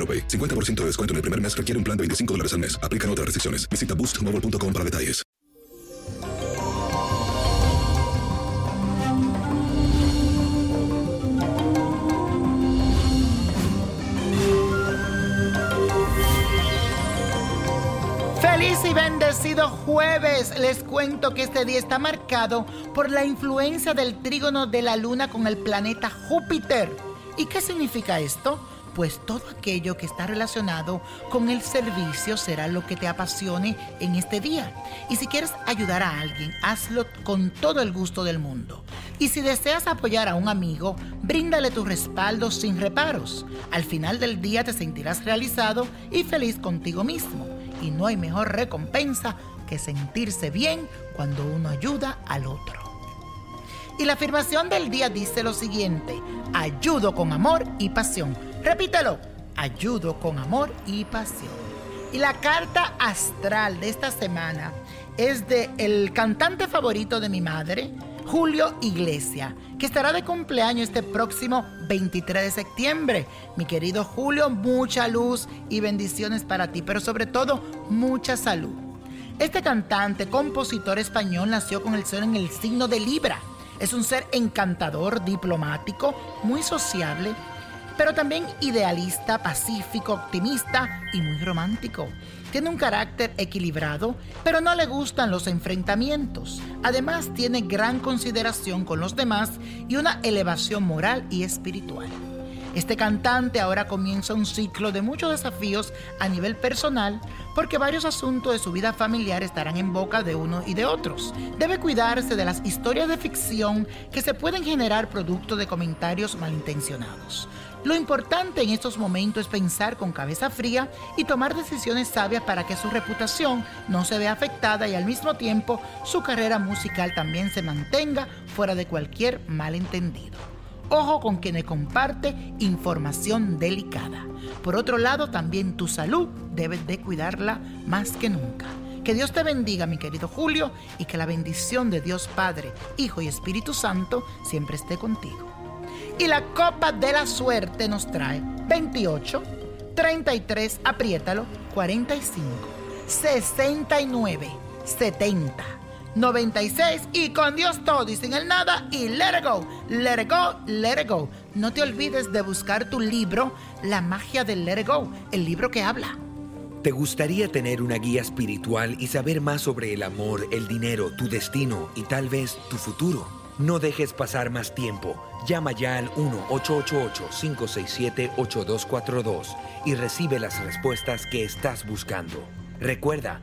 AroPay. 50% de descuento en el primer mes requiere un plan de 25 dólares al mes. Aplican otras restricciones. Visita boostmobile.com para detalles. Feliz y bendecido jueves. Les cuento que este día está marcado por la influencia del trígono de la luna con el planeta Júpiter. ¿Y qué significa esto? Pues todo aquello que está relacionado con el servicio será lo que te apasione en este día. Y si quieres ayudar a alguien, hazlo con todo el gusto del mundo. Y si deseas apoyar a un amigo, bríndale tu respaldo sin reparos. Al final del día te sentirás realizado y feliz contigo mismo. Y no hay mejor recompensa que sentirse bien cuando uno ayuda al otro. Y la afirmación del día dice lo siguiente, ayudo con amor y pasión. Repítelo, ayudo con amor y pasión. Y la carta astral de esta semana es de el cantante favorito de mi madre, Julio Iglesia, que estará de cumpleaños este próximo 23 de septiembre. Mi querido Julio, mucha luz y bendiciones para ti, pero sobre todo mucha salud. Este cantante, compositor español, nació con el sol en el signo de Libra. Es un ser encantador, diplomático, muy sociable, pero también idealista, pacífico, optimista y muy romántico. Tiene un carácter equilibrado, pero no le gustan los enfrentamientos. Además, tiene gran consideración con los demás y una elevación moral y espiritual. Este cantante ahora comienza un ciclo de muchos desafíos a nivel personal porque varios asuntos de su vida familiar estarán en boca de uno y de otros. Debe cuidarse de las historias de ficción que se pueden generar producto de comentarios malintencionados. Lo importante en estos momentos es pensar con cabeza fría y tomar decisiones sabias para que su reputación no se vea afectada y al mismo tiempo su carrera musical también se mantenga fuera de cualquier malentendido. Ojo con quienes comparte información delicada. Por otro lado, también tu salud debes de cuidarla más que nunca. Que Dios te bendiga, mi querido Julio, y que la bendición de Dios Padre, Hijo y Espíritu Santo siempre esté contigo. Y la copa de la suerte nos trae 28, 33, apriétalo, 45, 69, 70. 96 y con Dios todo y sin el nada y let it go, let it go, let it go. No te olvides de buscar tu libro La magia del let it go, el libro que habla. ¿Te gustaría tener una guía espiritual y saber más sobre el amor, el dinero, tu destino y tal vez tu futuro? No dejes pasar más tiempo. Llama ya al 1-888-567-8242 y recibe las respuestas que estás buscando. Recuerda,